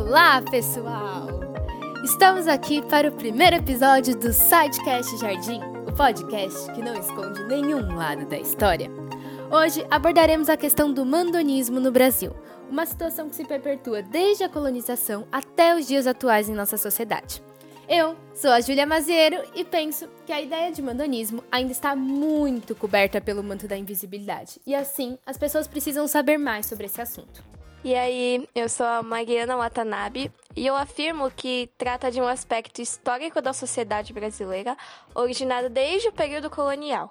Olá, pessoal! Estamos aqui para o primeiro episódio do Sidecast Jardim, o podcast que não esconde nenhum lado da história. Hoje abordaremos a questão do mandonismo no Brasil, uma situação que se perpetua desde a colonização até os dias atuais em nossa sociedade. Eu sou a Júlia Maziero e penso que a ideia de mandonismo ainda está muito coberta pelo manto da invisibilidade, e assim as pessoas precisam saber mais sobre esse assunto. E aí, eu sou a Mariana Watanabe e eu afirmo que trata de um aspecto histórico da sociedade brasileira, originado desde o período colonial.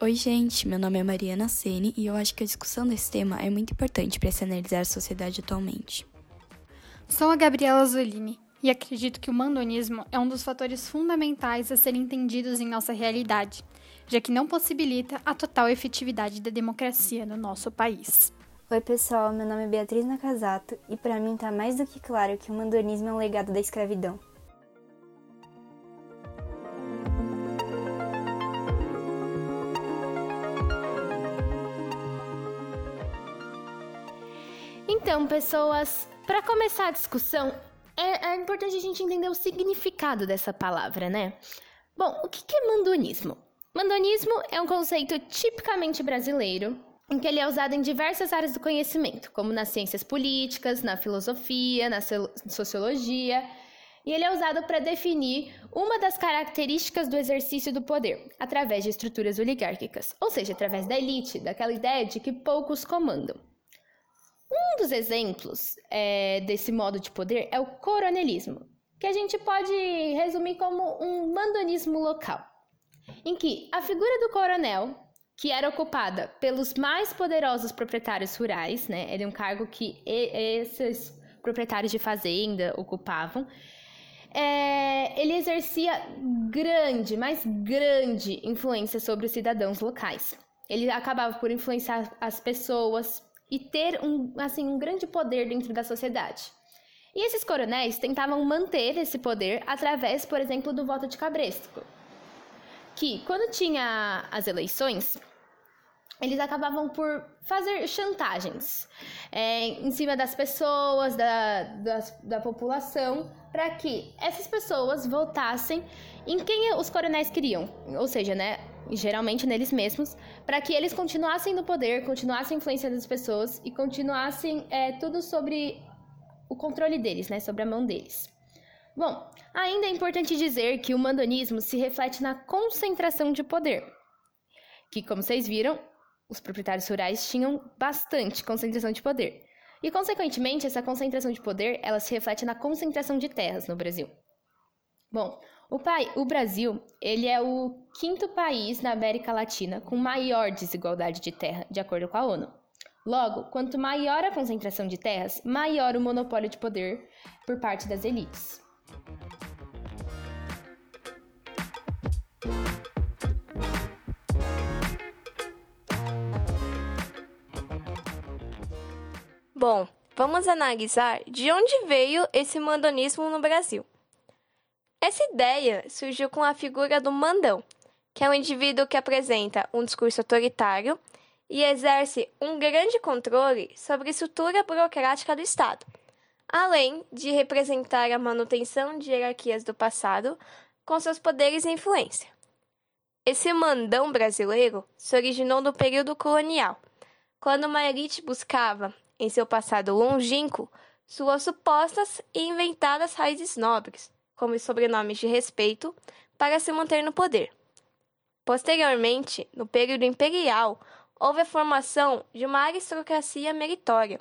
Oi, gente, meu nome é Mariana Sene e eu acho que a discussão desse tema é muito importante para se analisar a sociedade atualmente. Sou a Gabriela Zolini e acredito que o mandonismo é um dos fatores fundamentais a serem entendidos em nossa realidade, já que não possibilita a total efetividade da democracia no nosso país. Oi, pessoal, meu nome é Beatriz Nakazato e para mim está mais do que claro que o mandonismo é um legado da escravidão. Então, pessoas, para começar a discussão, é, é, importante a gente entender o significado dessa palavra, né? Bom, o que é mandonismo? Mandonismo é um conceito tipicamente brasileiro, em que ele é usado em diversas áreas do conhecimento, como nas ciências políticas, na filosofia, na sociologia, e ele é usado para definir uma das características do exercício do poder, através de estruturas oligárquicas, ou seja, através da elite, daquela ideia de que poucos comandam. Um dos exemplos é, desse modo de poder é o coronelismo, que a gente pode resumir como um mandonismo local, em que a figura do coronel, que era ocupada pelos mais poderosos proprietários rurais, né, era um cargo que esses proprietários de fazenda ocupavam, é, ele exercia grande, mas grande influência sobre os cidadãos locais. Ele acabava por influenciar as pessoas, e ter um, assim, um grande poder dentro da sociedade. E esses coronéis tentavam manter esse poder através, por exemplo, do voto de cabresto, que quando tinha as eleições, eles acabavam por fazer chantagens é, em cima das pessoas, da, da, da população, para que essas pessoas votassem em quem os coronéis queriam. Ou seja, né, geralmente neles mesmos, para que eles continuassem no poder, continuassem influenciando as pessoas e continuassem é, tudo sobre o controle deles, né, sobre a mão deles. Bom, ainda é importante dizer que o mandonismo se reflete na concentração de poder, que, como vocês viram, os proprietários rurais tinham bastante concentração de poder. E, consequentemente, essa concentração de poder, ela se reflete na concentração de terras no Brasil. Bom, o, pai, o Brasil, ele é o quinto país na América Latina com maior desigualdade de terra, de acordo com a ONU. Logo, quanto maior a concentração de terras, maior o monopólio de poder por parte das elites. Bom, vamos analisar de onde veio esse mandonismo no Brasil. Essa ideia surgiu com a figura do mandão, que é um indivíduo que apresenta um discurso autoritário e exerce um grande controle sobre a estrutura burocrática do Estado, além de representar a manutenção de hierarquias do passado com seus poderes e influência. Esse mandão brasileiro se originou no período colonial, quando uma elite buscava, em seu passado longínquo, suas supostas e inventadas raízes nobres, como sobrenomes de respeito, para se manter no poder. Posteriormente, no período imperial, houve a formação de uma aristocracia meritória,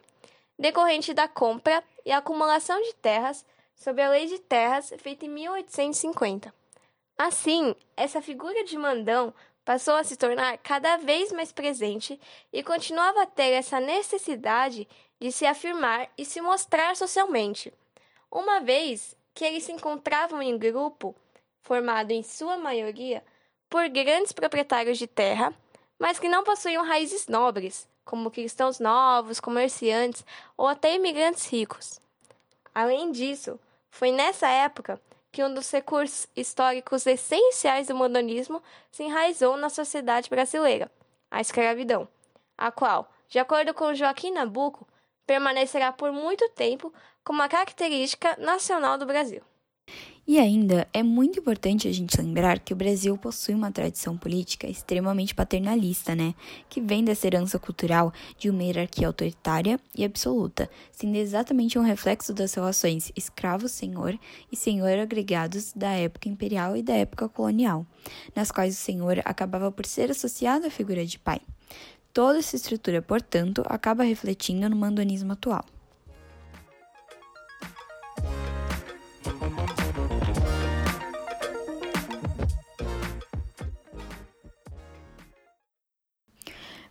decorrente da compra e acumulação de terras sob a Lei de Terras feita em 1850. Assim, essa figura de mandão passou a se tornar cada vez mais presente e continuava a ter essa necessidade de se afirmar e se mostrar socialmente, uma vez que eles se encontravam em grupo, formado em sua maioria por grandes proprietários de terra, mas que não possuíam raízes nobres, como cristãos novos, comerciantes ou até imigrantes ricos. Além disso, foi nessa época que um dos recursos históricos essenciais do modernismo se enraizou na sociedade brasileira, a escravidão, a qual, de acordo com Joaquim Nabuco, permanecerá por muito tempo como uma característica nacional do Brasil. E ainda é muito importante a gente lembrar que o Brasil possui uma tradição política extremamente paternalista, né? Que vem dessa herança cultural de uma hierarquia autoritária e absoluta, sendo exatamente um reflexo das relações escravo-senhor e senhor agregados da época imperial e da época colonial, nas quais o senhor acabava por ser associado à figura de pai. Toda essa estrutura, portanto, acaba refletindo no mandonismo atual.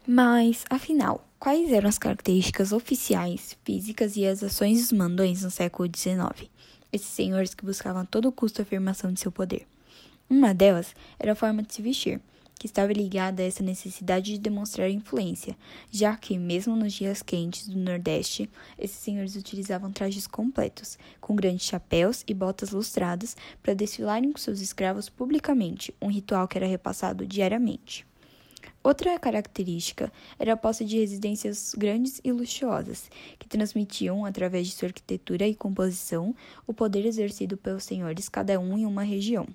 Mas, afinal, quais eram as características oficiais, físicas e as ações dos mandões no século XIX? Esses senhores que buscavam a todo custo a afirmação de seu poder. Uma delas era a forma de se vestir, que estava ligada a essa necessidade de demonstrar influência, já que, mesmo nos dias quentes do Nordeste, esses senhores utilizavam trajes completos, com grandes chapéus e botas lustradas, para desfilarem com seus escravos publicamente, um ritual que era repassado diariamente. Outra característica era a posse de residências grandes e luxuosas, que transmitiam, através de sua arquitetura e composição, o poder exercido pelos senhores, cada um em uma região.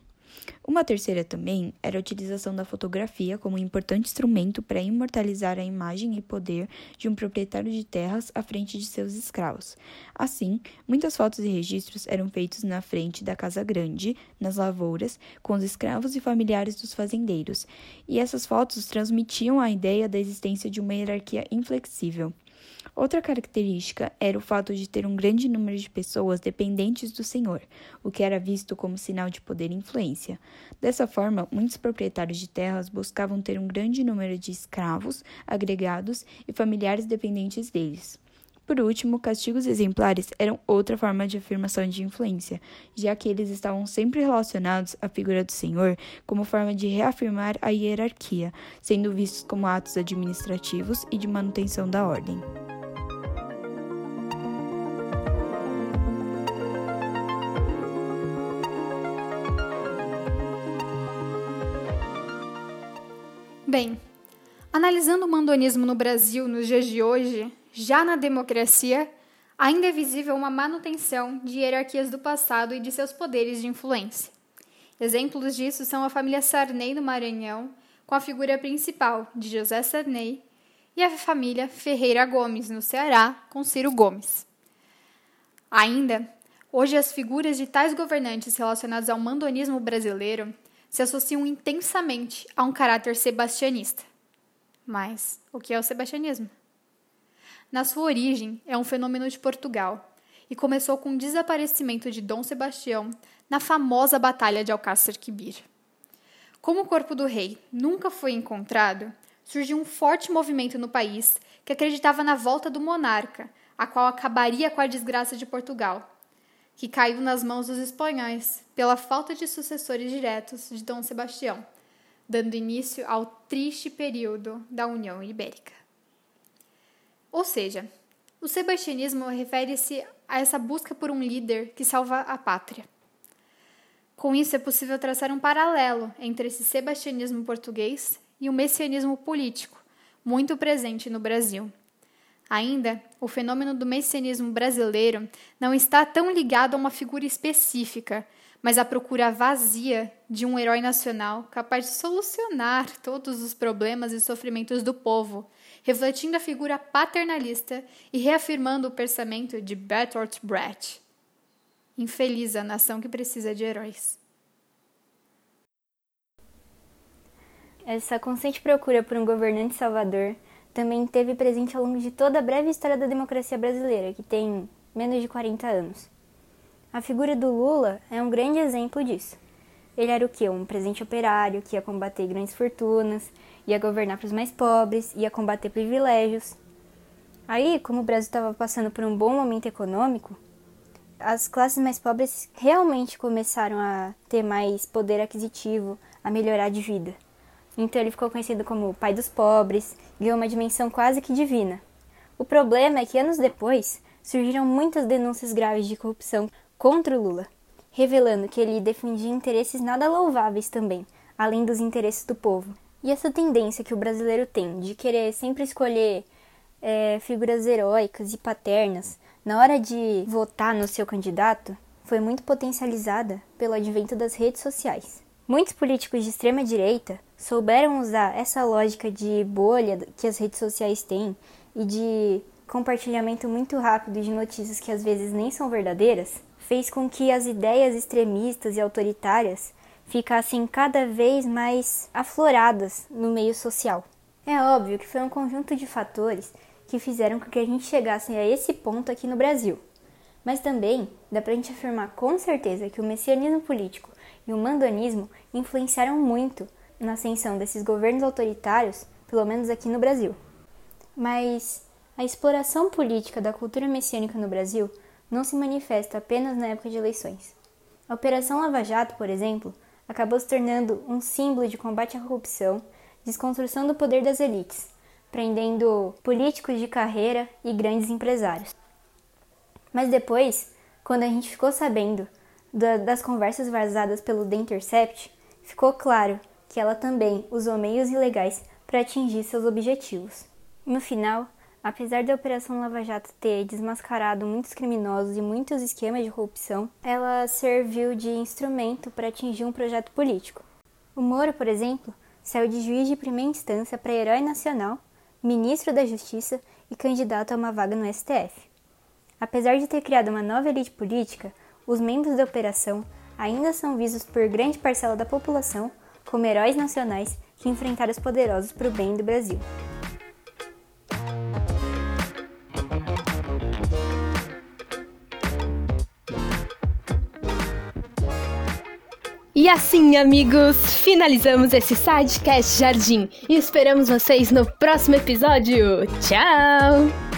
Uma terceira também era a utilização da fotografia como um importante instrumento para imortalizar a imagem e poder de um proprietário de terras à frente de seus escravos. Assim, muitas fotos e registros eram feitos na frente da casa grande, nas lavouras, com os escravos e familiares dos fazendeiros, e essas fotos transmitiam a ideia da existência de uma hierarquia inflexível. Outra característica era o fato de ter um grande número de pessoas dependentes do senhor, o que era visto como sinal de poder e influência. Dessa forma, muitos proprietários de terras buscavam ter um grande número de escravos, agregados e familiares dependentes deles. Por último, castigos exemplares eram outra forma de afirmação de influência, já que eles estavam sempre relacionados à figura do senhor como forma de reafirmar a hierarquia, sendo vistos como atos administrativos e de manutenção da ordem. Bem, analisando o mandonismo no Brasil nos dias de hoje, já na democracia, ainda é visível uma manutenção de hierarquias do passado e de seus poderes de influência. Exemplos disso são a família Sarney no Maranhão, com a figura principal de José Sarney, e a família Ferreira Gomes no Ceará, com Ciro Gomes. Ainda, hoje as figuras de tais governantes relacionados ao mandonismo brasileiro se associam intensamente a um caráter sebastianista. Mas o que é o sebastianismo? Na sua origem, é um fenômeno de Portugal e começou com o desaparecimento de Dom Sebastião na famosa Batalha de Alcácer Quibir. Como o corpo do rei nunca foi encontrado, surgiu um forte movimento no país que acreditava na volta do monarca, a qual acabaria com a desgraça de Portugal que caiu nas mãos dos espanhóis pela falta de sucessores diretos de Dom Sebastião, dando início ao triste período da União Ibérica. Ou seja, o sebastianismo refere-se a essa busca por um líder que salva a pátria. Com isso, é possível traçar um paralelo entre esse sebastianismo português e o messianismo político, muito presente no Brasil. Ainda, o fenômeno do messianismo brasileiro não está tão ligado a uma figura específica, mas à procura vazia de um herói nacional capaz de solucionar todos os problemas e sofrimentos do povo, refletindo a figura paternalista e reafirmando o pensamento de Bertolt Brecht. Infeliz a nação que precisa de heróis. Essa constante procura por um governante salvador também teve presente ao longo de toda a breve história da democracia brasileira, que tem menos de 40 anos. A figura do Lula é um grande exemplo disso. Ele era o quê? Um presente operário que ia combater grandes fortunas, ia governar para os mais pobres, ia combater privilégios. Aí, como o Brasil estava passando por um bom momento econômico, as classes mais pobres realmente começaram a ter mais poder aquisitivo, a melhorar de vida. Então ele ficou conhecido como o pai dos pobres, ganhou uma dimensão quase que divina. O problema é que anos depois surgiram muitas denúncias graves de corrupção contra o Lula, revelando que ele defendia interesses nada louváveis também, além dos interesses do povo. E essa tendência que o brasileiro tem de querer sempre escolher é, figuras heróicas e paternas na hora de votar no seu candidato foi muito potencializada pelo advento das redes sociais. Muitos políticos de extrema direita souberam usar essa lógica de bolha que as redes sociais têm e de compartilhamento muito rápido de notícias que às vezes nem são verdadeiras, fez com que as ideias extremistas e autoritárias ficassem cada vez mais afloradas no meio social. É óbvio que foi um conjunto de fatores que fizeram com que a gente chegasse a esse ponto aqui no Brasil. Mas também dá pra gente afirmar com certeza que o messianismo político e o mandonismo influenciaram muito na ascensão desses governos autoritários, pelo menos aqui no Brasil. Mas a exploração política da cultura messiânica no Brasil não se manifesta apenas na época de eleições. A Operação Lava Jato, por exemplo, acabou se tornando um símbolo de combate à corrupção, desconstrução do poder das elites, prendendo políticos de carreira e grandes empresários. Mas depois, quando a gente ficou sabendo da, das conversas vazadas pelo The Intercept, ficou claro que ela também usou meios ilegais para atingir seus objetivos. No final, apesar da Operação Lava Jato ter desmascarado muitos criminosos e muitos esquemas de corrupção, ela serviu de instrumento para atingir um projeto político. O Moro, por exemplo, saiu de juiz de primeira instância para herói nacional ministro da Justiça e candidato a uma vaga no STF. Apesar de ter criado uma nova elite política, os membros da operação ainda são vistos por grande parcela da população como heróis nacionais que enfrentaram os poderosos para o bem do Brasil. E assim, amigos, finalizamos esse Sidecast Jardim e esperamos vocês no próximo episódio. Tchau!